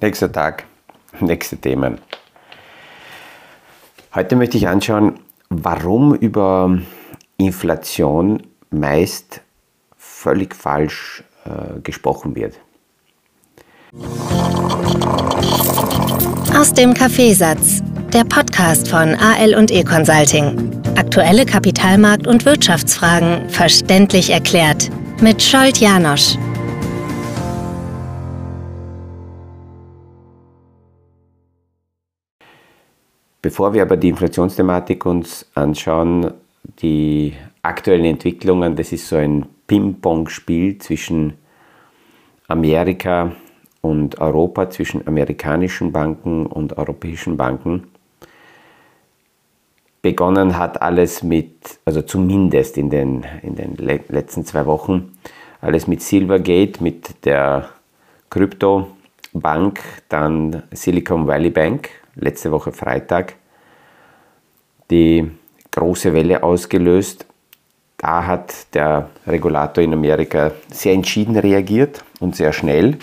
Nächster Tag, nächste Themen. Heute möchte ich anschauen, warum über Inflation meist völlig falsch äh, gesprochen wird. Aus dem Kaffeesatz, der Podcast von AL und E Consulting. Aktuelle Kapitalmarkt- und Wirtschaftsfragen verständlich erklärt mit Scholt Janosch. Bevor wir aber die Inflationsthematik uns anschauen, die aktuellen Entwicklungen, das ist so ein Ping-Pong-Spiel zwischen Amerika und Europa, zwischen amerikanischen Banken und europäischen Banken. Begonnen hat alles mit, also zumindest in den, in den letzten zwei Wochen, alles mit Silvergate, mit der Kryptobank, dann Silicon Valley Bank, letzte Woche Freitag die große Welle ausgelöst. Da hat der Regulator in Amerika sehr entschieden reagiert und sehr schnell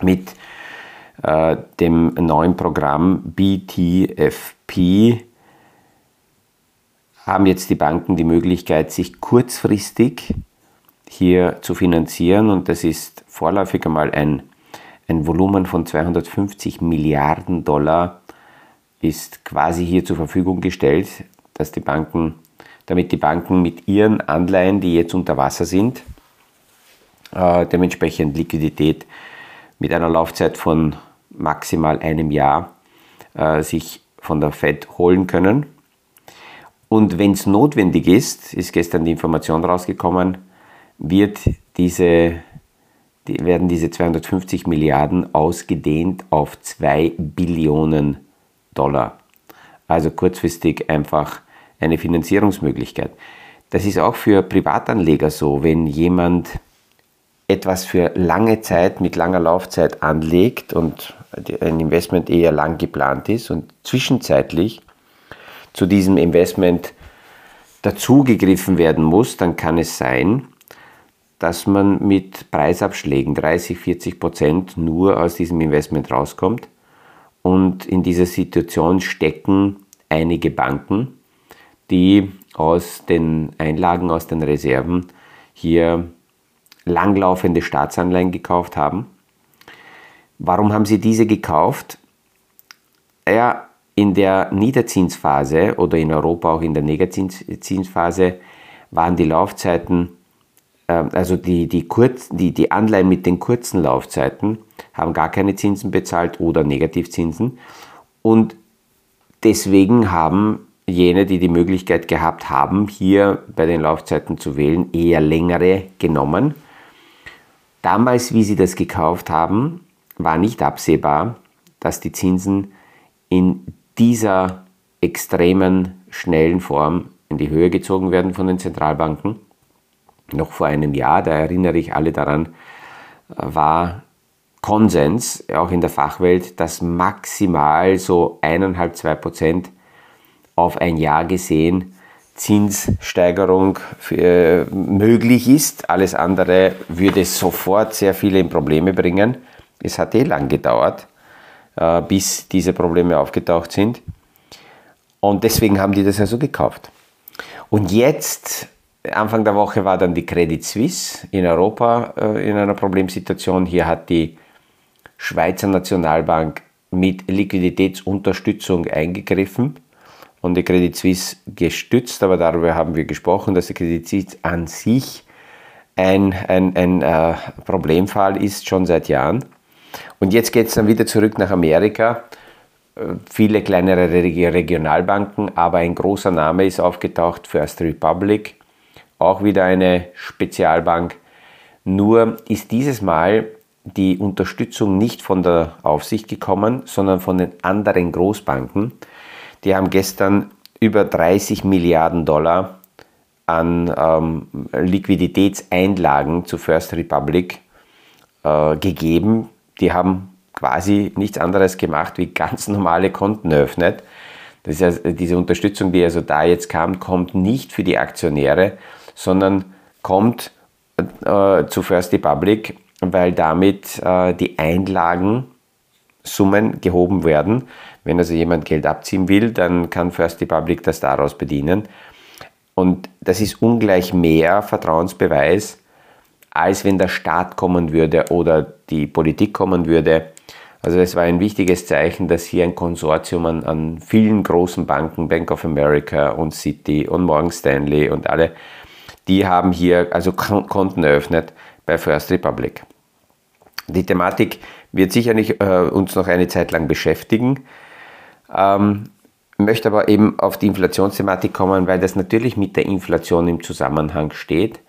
mit äh, dem neuen Programm BTFP haben jetzt die Banken die Möglichkeit, sich kurzfristig hier zu finanzieren und das ist vorläufig einmal ein, ein Volumen von 250 Milliarden Dollar ist quasi hier zur Verfügung gestellt, dass die Banken, damit die Banken mit ihren Anleihen, die jetzt unter Wasser sind, äh, dementsprechend Liquidität mit einer Laufzeit von maximal einem Jahr äh, sich von der Fed holen können. Und wenn es notwendig ist, ist gestern die Information rausgekommen, wird diese, die, werden diese 250 Milliarden ausgedehnt auf 2 Billionen Dollar. Also kurzfristig einfach eine Finanzierungsmöglichkeit. Das ist auch für Privatanleger so, wenn jemand etwas für lange Zeit mit langer Laufzeit anlegt und ein Investment eher lang geplant ist und zwischenzeitlich zu diesem Investment dazugegriffen werden muss, dann kann es sein, dass man mit Preisabschlägen 30, 40 Prozent nur aus diesem Investment rauskommt und in dieser Situation stecken einige Banken, die aus den Einlagen, aus den Reserven hier langlaufende Staatsanleihen gekauft haben. Warum haben sie diese gekauft? Ja, in der Niederzinsphase oder in Europa auch in der Negativzinsphase waren die Laufzeiten, also die, die, Kurz, die, die Anleihen mit den kurzen Laufzeiten, haben gar keine Zinsen bezahlt oder Negativzinsen. Und deswegen haben jene, die die Möglichkeit gehabt haben, hier bei den Laufzeiten zu wählen, eher längere genommen. Damals, wie sie das gekauft haben, war nicht absehbar, dass die Zinsen in dieser extremen, schnellen Form in die Höhe gezogen werden von den Zentralbanken. Noch vor einem Jahr, da erinnere ich alle daran, war Konsens, auch in der Fachwelt, dass maximal so 1,5-2 Prozent auf ein Jahr gesehen Zinssteigerung für, möglich ist. Alles andere würde sofort sehr viele Probleme bringen. Es hat eh lang gedauert, äh, bis diese Probleme aufgetaucht sind. Und deswegen haben die das also gekauft. Und jetzt, Anfang der Woche war dann die Credit Suisse in Europa äh, in einer Problemsituation. Hier hat die Schweizer Nationalbank mit Liquiditätsunterstützung eingegriffen und die Credit Suisse gestützt, aber darüber haben wir gesprochen, dass die Credit Suisse an sich ein, ein, ein äh, Problemfall ist, schon seit Jahren. Und jetzt geht es dann wieder zurück nach Amerika. Äh, viele kleinere Regionalbanken, aber ein großer Name ist aufgetaucht, First Republic, auch wieder eine Spezialbank. Nur ist dieses Mal die Unterstützung nicht von der Aufsicht gekommen, sondern von den anderen Großbanken. Die haben gestern über 30 Milliarden Dollar an ähm, Liquiditätseinlagen zu First Republic äh, gegeben. Die haben quasi nichts anderes gemacht, wie ganz normale Konten eröffnet. Das ja, diese Unterstützung, die also da jetzt kam, kommt nicht für die Aktionäre, sondern kommt äh, zu First Republic weil damit äh, die Einlagen Summen gehoben werden. Wenn also jemand Geld abziehen will, dann kann First Republic das daraus bedienen. Und das ist ungleich mehr Vertrauensbeweis, als wenn der Staat kommen würde oder die Politik kommen würde. Also es war ein wichtiges Zeichen, dass hier ein Konsortium an, an vielen großen Banken, Bank of America und Citi und Morgan Stanley und alle, die haben hier also Konten eröffnet bei First Republic. Die Thematik wird sicherlich äh, uns noch eine Zeit lang beschäftigen. Ähm, möchte aber eben auf die Inflationsthematik kommen, weil das natürlich mit der Inflation im Zusammenhang steht,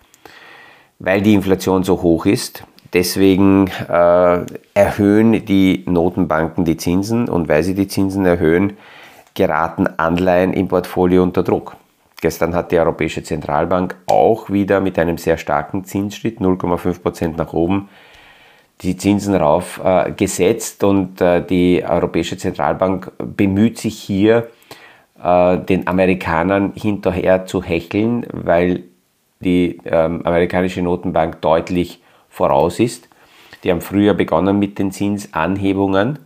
weil die Inflation so hoch ist. Deswegen äh, erhöhen die Notenbanken die Zinsen und weil sie die Zinsen erhöhen, geraten Anleihen im Portfolio unter Druck. Gestern hat die Europäische Zentralbank auch wieder mit einem sehr starken Zinsschritt, 0,5% nach oben, die Zinsen rauf äh, gesetzt und äh, die Europäische Zentralbank bemüht sich hier, äh, den Amerikanern hinterher zu hecheln, weil die ähm, amerikanische Notenbank deutlich voraus ist. Die haben früher begonnen mit den Zinsanhebungen.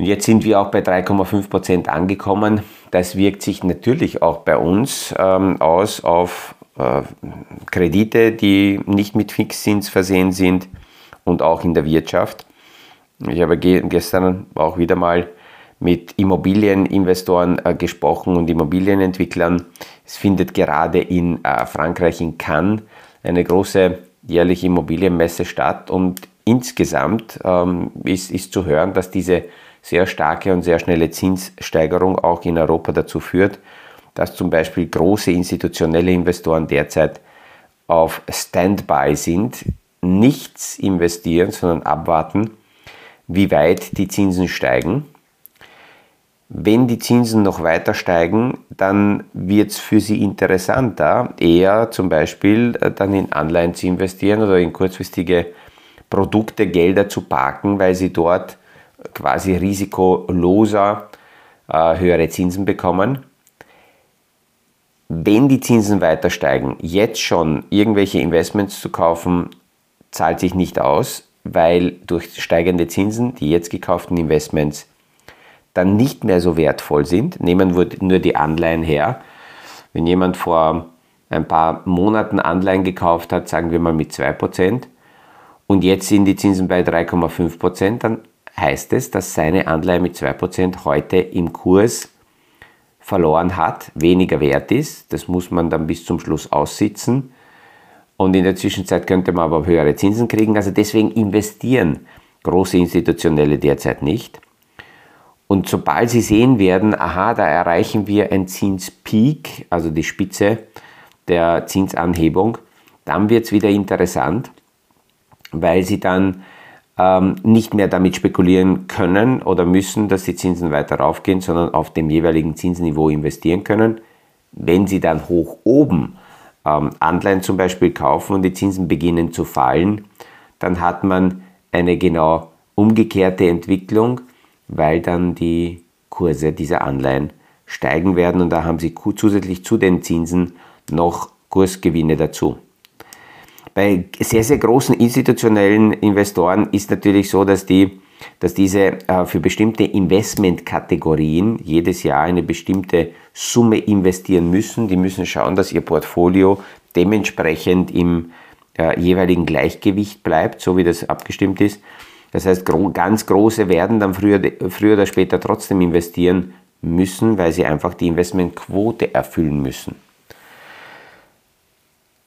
Und jetzt sind wir auch bei 3,5 Prozent angekommen. Das wirkt sich natürlich auch bei uns ähm, aus auf äh, Kredite, die nicht mit Fixzins versehen sind und auch in der Wirtschaft. Ich habe gestern auch wieder mal mit Immobilieninvestoren äh, gesprochen und Immobilienentwicklern. Es findet gerade in äh, Frankreich in Cannes eine große jährliche Immobilienmesse statt und insgesamt ähm, ist, ist zu hören, dass diese sehr starke und sehr schnelle Zinssteigerung auch in Europa dazu führt, dass zum Beispiel große institutionelle Investoren derzeit auf Standby sind, nichts investieren, sondern abwarten, wie weit die Zinsen steigen. Wenn die Zinsen noch weiter steigen, dann wird es für sie interessanter, eher zum Beispiel äh, dann in Anleihen zu investieren oder in kurzfristige Produkte, Gelder zu parken, weil sie dort quasi risikoloser äh, höhere Zinsen bekommen. Wenn die Zinsen weiter steigen, jetzt schon irgendwelche Investments zu kaufen, zahlt sich nicht aus, weil durch steigende Zinsen die jetzt gekauften Investments dann nicht mehr so wertvoll sind. Nehmen wir nur die Anleihen her. Wenn jemand vor ein paar Monaten Anleihen gekauft hat, sagen wir mal mit 2%, und jetzt sind die Zinsen bei 3,5%, dann heißt es, dass seine Anleihe mit 2% heute im Kurs verloren hat, weniger wert ist. Das muss man dann bis zum Schluss aussitzen. Und in der Zwischenzeit könnte man aber höhere Zinsen kriegen. Also deswegen investieren große Institutionelle derzeit nicht. Und sobald sie sehen werden, aha, da erreichen wir ein Zinspeak, also die Spitze der Zinsanhebung, dann wird es wieder interessant, weil sie dann ähm, nicht mehr damit spekulieren können oder müssen, dass die Zinsen weiter raufgehen, sondern auf dem jeweiligen Zinsniveau investieren können. Wenn sie dann hoch oben ähm, Anleihen zum Beispiel kaufen und die Zinsen beginnen zu fallen, dann hat man eine genau umgekehrte Entwicklung, weil dann die Kurse dieser Anleihen steigen werden und da haben sie zusätzlich zu den Zinsen noch Kursgewinne dazu. Bei sehr, sehr großen institutionellen Investoren ist natürlich so, dass, die, dass diese äh, für bestimmte Investmentkategorien jedes Jahr eine bestimmte Summe investieren müssen. Die müssen schauen, dass ihr Portfolio dementsprechend im äh, jeweiligen Gleichgewicht bleibt, so wie das abgestimmt ist. Das heißt, gro ganz große werden dann früher, früher oder später trotzdem investieren müssen, weil sie einfach die Investmentquote erfüllen müssen.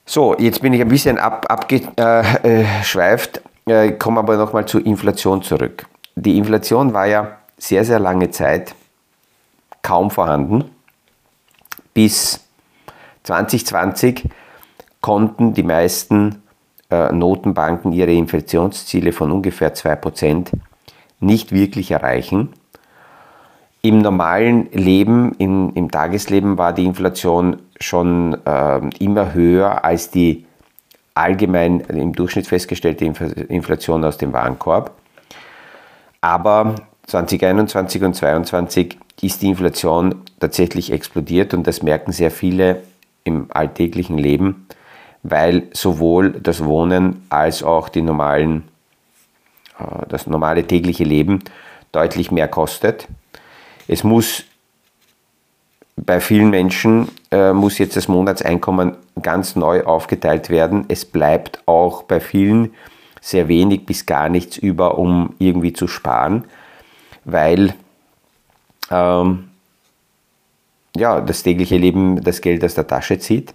So, jetzt bin ich ein bisschen ab, abgeschweift, äh, komme aber nochmal zur Inflation zurück. Die Inflation war ja sehr, sehr lange Zeit kaum vorhanden. Bis 2020 konnten die meisten äh, Notenbanken ihre Inflationsziele von ungefähr 2% nicht wirklich erreichen. Im normalen Leben, im, im Tagesleben war die Inflation schon äh, immer höher als die allgemein im Durchschnitt festgestellte Inflation aus dem Warenkorb. Aber 2021 und 2022 ist die Inflation tatsächlich explodiert und das merken sehr viele im alltäglichen Leben, weil sowohl das Wohnen als auch die normalen äh, das normale tägliche Leben deutlich mehr kostet. Es muss bei vielen Menschen äh, muss jetzt das Monatseinkommen ganz neu aufgeteilt werden. Es bleibt auch bei vielen sehr wenig bis gar nichts über, um irgendwie zu sparen, weil ähm, ja, das tägliche Leben das Geld aus der Tasche zieht.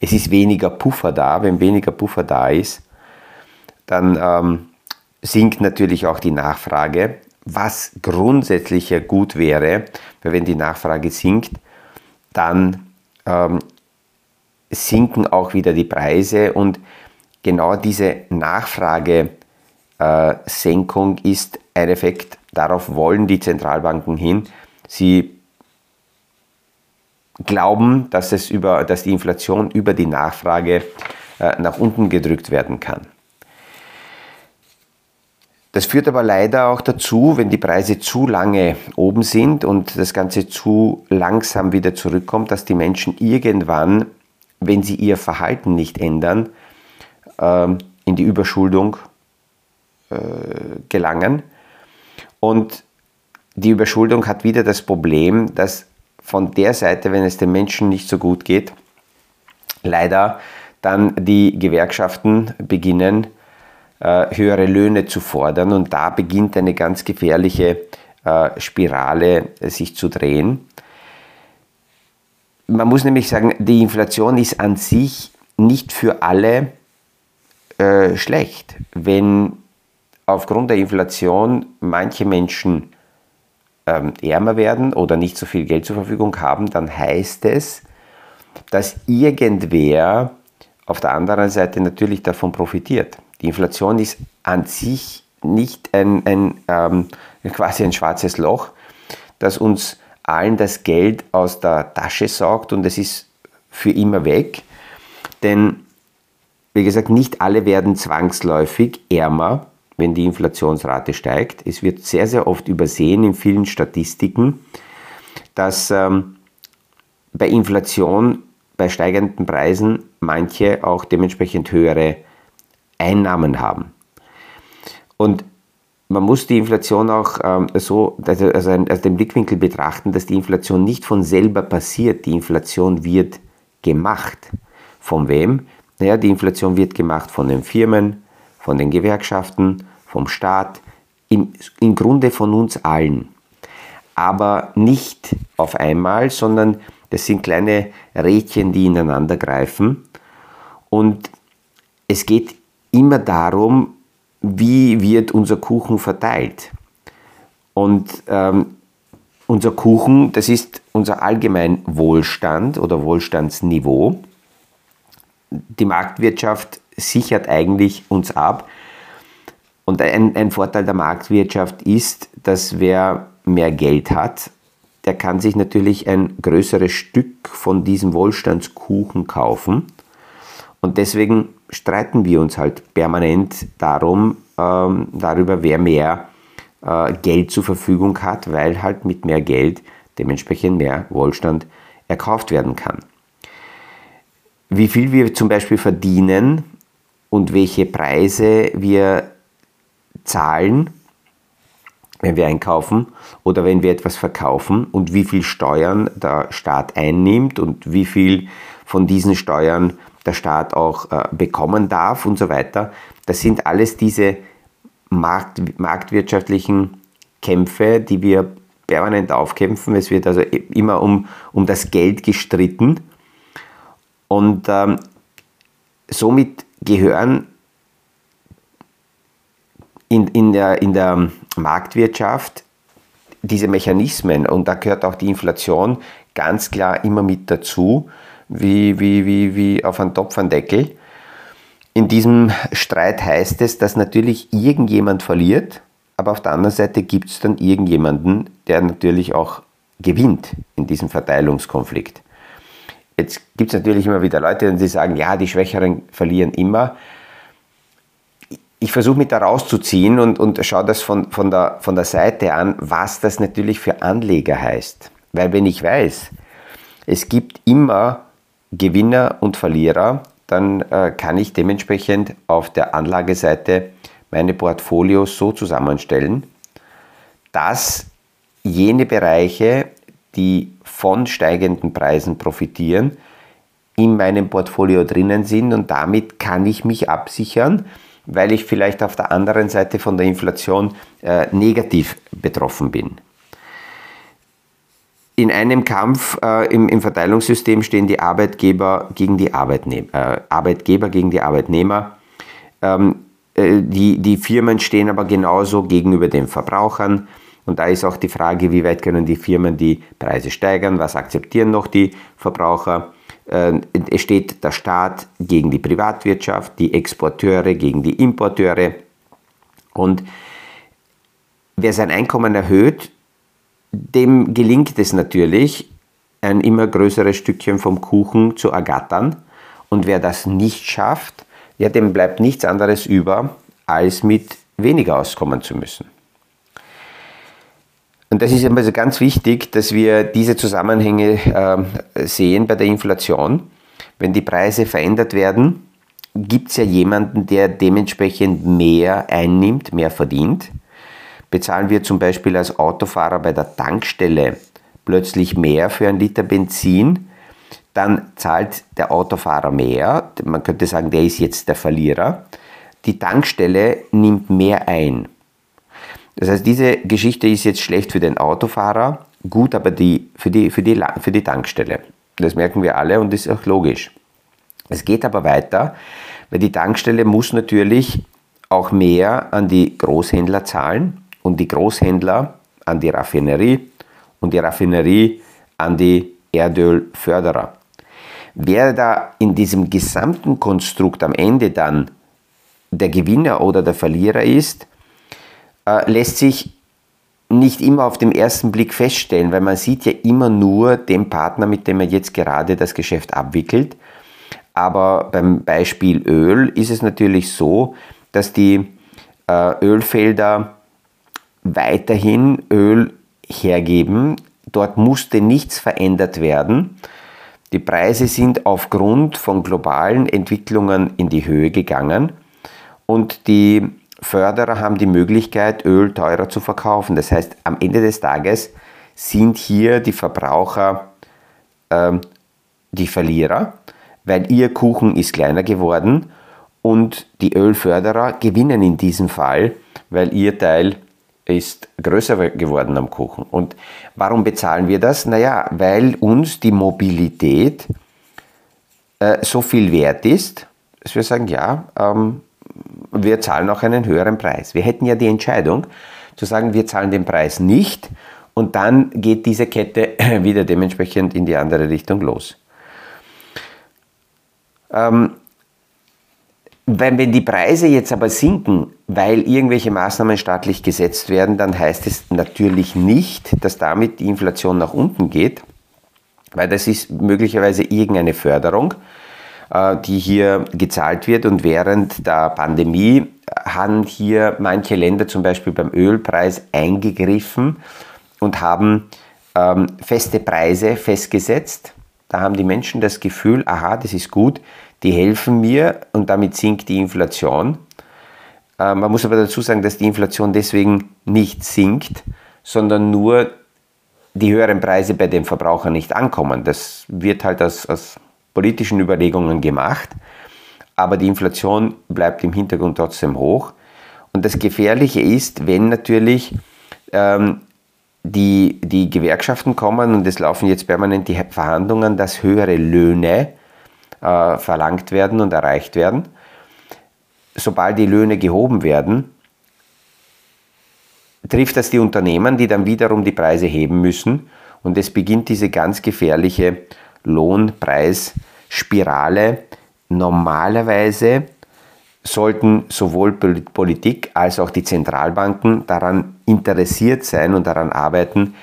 Es ist weniger Puffer da. Wenn weniger Puffer da ist, dann ähm, sinkt natürlich auch die Nachfrage, was grundsätzlich ja gut wäre, weil wenn die Nachfrage sinkt, dann ähm, sinken auch wieder die Preise und genau diese Nachfragesenkung äh, ist ein Effekt, darauf wollen die Zentralbanken hin. Sie glauben, dass, es über, dass die Inflation über die Nachfrage äh, nach unten gedrückt werden kann. Das führt aber leider auch dazu, wenn die Preise zu lange oben sind und das Ganze zu langsam wieder zurückkommt, dass die Menschen irgendwann, wenn sie ihr Verhalten nicht ändern, ähm, in die Überschuldung äh, gelangen. Und die Überschuldung hat wieder das Problem, dass von der Seite, wenn es den Menschen nicht so gut geht, leider dann die Gewerkschaften beginnen, höhere Löhne zu fordern und da beginnt eine ganz gefährliche äh, Spirale äh, sich zu drehen. Man muss nämlich sagen, die Inflation ist an sich nicht für alle äh, schlecht. Wenn aufgrund der Inflation manche Menschen ähm, ärmer werden oder nicht so viel Geld zur Verfügung haben, dann heißt es, dass irgendwer auf der anderen Seite natürlich davon profitiert. Inflation ist an sich nicht ein, ein ähm, quasi ein schwarzes Loch, das uns allen das Geld aus der Tasche saugt und es ist für immer weg. Denn, wie gesagt, nicht alle werden zwangsläufig ärmer, wenn die Inflationsrate steigt. Es wird sehr, sehr oft übersehen in vielen Statistiken, dass ähm, bei Inflation, bei steigenden Preisen manche auch dementsprechend höhere Einnahmen haben. Und man muss die Inflation auch ähm, so, also, also aus dem Blickwinkel betrachten, dass die Inflation nicht von selber passiert. Die Inflation wird gemacht. Von wem? Naja, die Inflation wird gemacht von den Firmen, von den Gewerkschaften, vom Staat, im, im Grunde von uns allen. Aber nicht auf einmal, sondern das sind kleine Rädchen, die ineinander greifen. Und es geht immer darum, wie wird unser Kuchen verteilt. Und ähm, unser Kuchen, das ist unser allgemein Wohlstand oder Wohlstandsniveau. Die Marktwirtschaft sichert eigentlich uns ab. Und ein, ein Vorteil der Marktwirtschaft ist, dass wer mehr Geld hat, der kann sich natürlich ein größeres Stück von diesem Wohlstandskuchen kaufen. Und deswegen streiten wir uns halt permanent darum, ähm, darüber, wer mehr äh, Geld zur Verfügung hat, weil halt mit mehr Geld dementsprechend mehr Wohlstand erkauft werden kann. Wie viel wir zum Beispiel verdienen und welche Preise wir zahlen, wenn wir einkaufen oder wenn wir etwas verkaufen und wie viel Steuern der Staat einnimmt und wie viel von diesen Steuern der Staat auch äh, bekommen darf und so weiter. Das sind alles diese Markt, marktwirtschaftlichen Kämpfe, die wir permanent aufkämpfen. Es wird also immer um, um das Geld gestritten. Und ähm, somit gehören in, in, der, in der Marktwirtschaft diese Mechanismen, und da gehört auch die Inflation ganz klar immer mit dazu, wie, wie, wie, wie auf einen Topf einen Deckel. In diesem Streit heißt es, dass natürlich irgendjemand verliert, aber auf der anderen Seite gibt es dann irgendjemanden, der natürlich auch gewinnt in diesem Verteilungskonflikt. Jetzt gibt es natürlich immer wieder Leute, die sagen, ja, die Schwächeren verlieren immer. Ich versuche mich da rauszuziehen und, und schaue das von, von, der, von der Seite an, was das natürlich für Anleger heißt. Weil wenn ich weiß, es gibt immer Gewinner und Verlierer, dann äh, kann ich dementsprechend auf der Anlageseite meine Portfolios so zusammenstellen, dass jene Bereiche, die von steigenden Preisen profitieren, in meinem Portfolio drinnen sind und damit kann ich mich absichern, weil ich vielleicht auf der anderen Seite von der Inflation äh, negativ betroffen bin. In einem Kampf äh, im, im, Verteilungssystem stehen die Arbeitgeber gegen die Arbeitnehmer, äh, Arbeitgeber gegen die Arbeitnehmer. Ähm, äh, die, die Firmen stehen aber genauso gegenüber den Verbrauchern. Und da ist auch die Frage, wie weit können die Firmen die Preise steigern, was akzeptieren noch die Verbraucher. Äh, es steht der Staat gegen die Privatwirtschaft, die Exporteure gegen die Importeure. Und wer sein Einkommen erhöht, dem gelingt es natürlich, ein immer größeres Stückchen vom Kuchen zu ergattern. Und wer das nicht schafft, ja, dem bleibt nichts anderes über, als mit weniger auskommen zu müssen. Und das ist also ganz wichtig, dass wir diese Zusammenhänge äh, sehen bei der Inflation. Wenn die Preise verändert werden, gibt es ja jemanden, der dementsprechend mehr einnimmt, mehr verdient. Bezahlen wir zum Beispiel als Autofahrer bei der Tankstelle plötzlich mehr für ein Liter Benzin, dann zahlt der Autofahrer mehr. Man könnte sagen, der ist jetzt der Verlierer. Die Tankstelle nimmt mehr ein. Das heißt, diese Geschichte ist jetzt schlecht für den Autofahrer, gut aber die, für, die, für, die, für die Tankstelle. Das merken wir alle und ist auch logisch. Es geht aber weiter, weil die Tankstelle muss natürlich auch mehr an die Großhändler zahlen und die Großhändler an die Raffinerie und die Raffinerie an die Erdölförderer. Wer da in diesem gesamten Konstrukt am Ende dann der Gewinner oder der Verlierer ist, äh, lässt sich nicht immer auf den ersten Blick feststellen, weil man sieht ja immer nur den Partner, mit dem man jetzt gerade das Geschäft abwickelt. Aber beim Beispiel Öl ist es natürlich so, dass die äh, Ölfelder weiterhin Öl hergeben. Dort musste nichts verändert werden. Die Preise sind aufgrund von globalen Entwicklungen in die Höhe gegangen und die Förderer haben die Möglichkeit, Öl teurer zu verkaufen. Das heißt, am Ende des Tages sind hier die Verbraucher ähm, die Verlierer, weil ihr Kuchen ist kleiner geworden und die Ölförderer gewinnen in diesem Fall, weil ihr Teil ist größer geworden am Kuchen. Und warum bezahlen wir das? Naja, weil uns die Mobilität äh, so viel wert ist, dass wir sagen, ja, ähm, wir zahlen auch einen höheren Preis. Wir hätten ja die Entscheidung zu sagen, wir zahlen den Preis nicht und dann geht diese Kette wieder dementsprechend in die andere Richtung los. Ähm, wenn, wenn die Preise jetzt aber sinken, weil irgendwelche Maßnahmen staatlich gesetzt werden, dann heißt es natürlich nicht, dass damit die Inflation nach unten geht, weil das ist möglicherweise irgendeine Förderung äh, die hier gezahlt wird. Und während der Pandemie haben hier manche Länder zum Beispiel beim Ölpreis eingegriffen und haben ähm, feste Preise festgesetzt. Da haben die Menschen das Gefühl, aha, das ist gut, die helfen mir und damit sinkt die Inflation. Äh, man muss aber dazu sagen, dass die Inflation deswegen nicht sinkt, sondern nur die höheren Preise bei den Verbrauchern nicht ankommen. Das wird halt aus, aus politischen Überlegungen gemacht, aber die Inflation bleibt im Hintergrund trotzdem hoch. Und das Gefährliche ist, wenn natürlich ähm, die, die Gewerkschaften kommen und es laufen jetzt permanent die Verhandlungen, dass höhere Löhne äh, verlangt werden und erreicht werden. Sobald die Löhne gehoben werden, trifft das die Unternehmen, die dann wiederum die Preise heben müssen. Und es beginnt diese ganz gefährliche Lohnpreisspirale. Normalerweise sollten sowohl Politik als auch die Zentralbanken daran interessiert sein und daran arbeiten,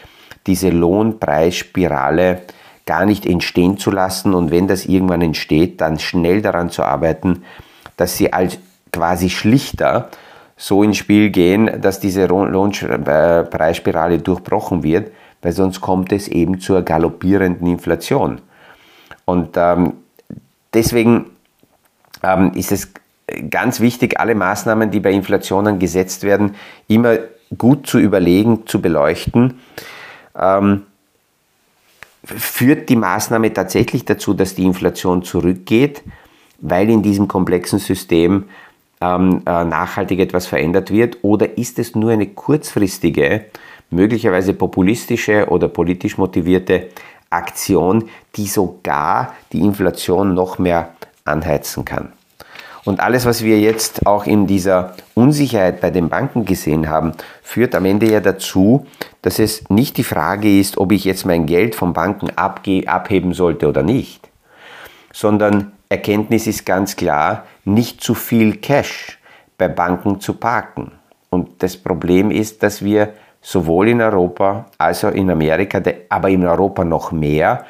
diese Lohnpreisspirale gar nicht entstehen zu lassen und wenn das irgendwann entsteht, dann schnell daran zu arbeiten, dass sie als quasi schlichter so ins Spiel gehen, dass diese Lohnpreisspirale durchbrochen wird, weil sonst kommt es eben zur galoppierenden Inflation. Und ähm, deswegen ähm, ist es ganz wichtig, alle Maßnahmen, die bei Inflationen gesetzt werden, immer gut zu überlegen, zu beleuchten. Ähm, führt die Maßnahme tatsächlich dazu, dass die Inflation zurückgeht, weil in diesem komplexen System ähm, äh, nachhaltig etwas verändert wird? Oder ist es nur eine kurzfristige, möglicherweise populistische oder politisch motivierte Aktion, die sogar die Inflation noch mehr anheizen kann? Und alles, was wir jetzt auch in dieser Unsicherheit bei den Banken gesehen haben, führt am Ende ja dazu, dass es nicht die Frage ist, ob ich jetzt mein Geld von Banken abheben sollte oder nicht, sondern Erkenntnis ist ganz klar, nicht zu viel Cash bei Banken zu parken. Und das Problem ist, dass wir sowohl in Europa als auch in Amerika, aber in Europa noch mehr,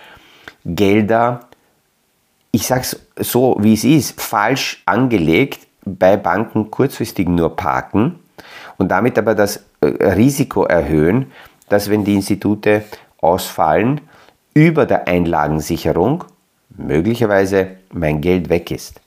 Gelder ich sage es so, wie es ist, falsch angelegt bei Banken kurzfristig nur parken und damit aber das äh, Risiko erhöhen, dass wenn die Institute ausfallen, über der Einlagensicherung möglicherweise mein Geld weg ist.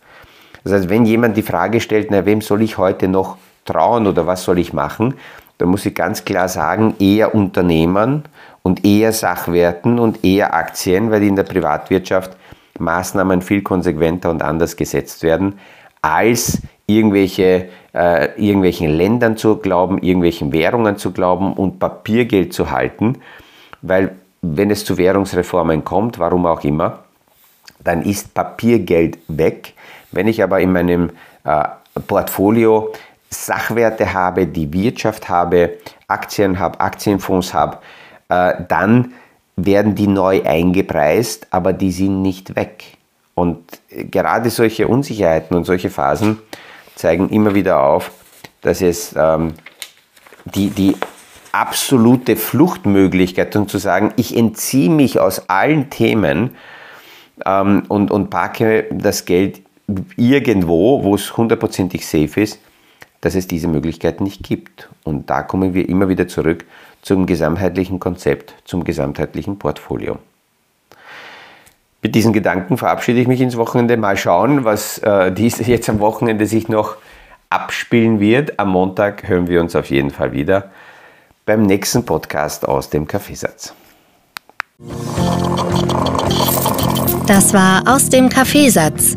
Das heißt, wenn jemand die Frage stellt, na, wem soll ich heute noch trauen oder was soll ich machen, dann muss ich ganz klar sagen, eher Unternehmern und eher Sachwerten und eher Aktien, weil in der Privatwirtschaft Maßnahmen viel konsequenter und anders gesetzt werden, als irgendwelche, äh, irgendwelchen Ländern zu glauben, irgendwelchen Währungen zu glauben und Papiergeld zu halten, weil wenn es zu Währungsreformen kommt, warum auch immer, dann ist Papiergeld weg. Wenn ich aber in meinem äh, Portfolio Sachwerte habe, die Wirtschaft habe, Aktien habe, Aktienfonds habe, äh, dann werden die neu eingepreist, aber die sind nicht weg. Und gerade solche Unsicherheiten und solche Phasen zeigen immer wieder auf, dass es ähm, die, die absolute Fluchtmöglichkeit und zu sagen, ich entziehe mich aus allen Themen ähm, und, und parke das Geld irgendwo, wo es hundertprozentig safe ist, dass es diese Möglichkeit nicht gibt. Und da kommen wir immer wieder zurück zum gesamtheitlichen Konzept, zum gesamtheitlichen Portfolio. Mit diesen Gedanken verabschiede ich mich ins Wochenende. Mal schauen, was äh, dies jetzt am Wochenende sich noch abspielen wird. Am Montag hören wir uns auf jeden Fall wieder beim nächsten Podcast aus dem Kaffeesatz. Das war aus dem Kaffeesatz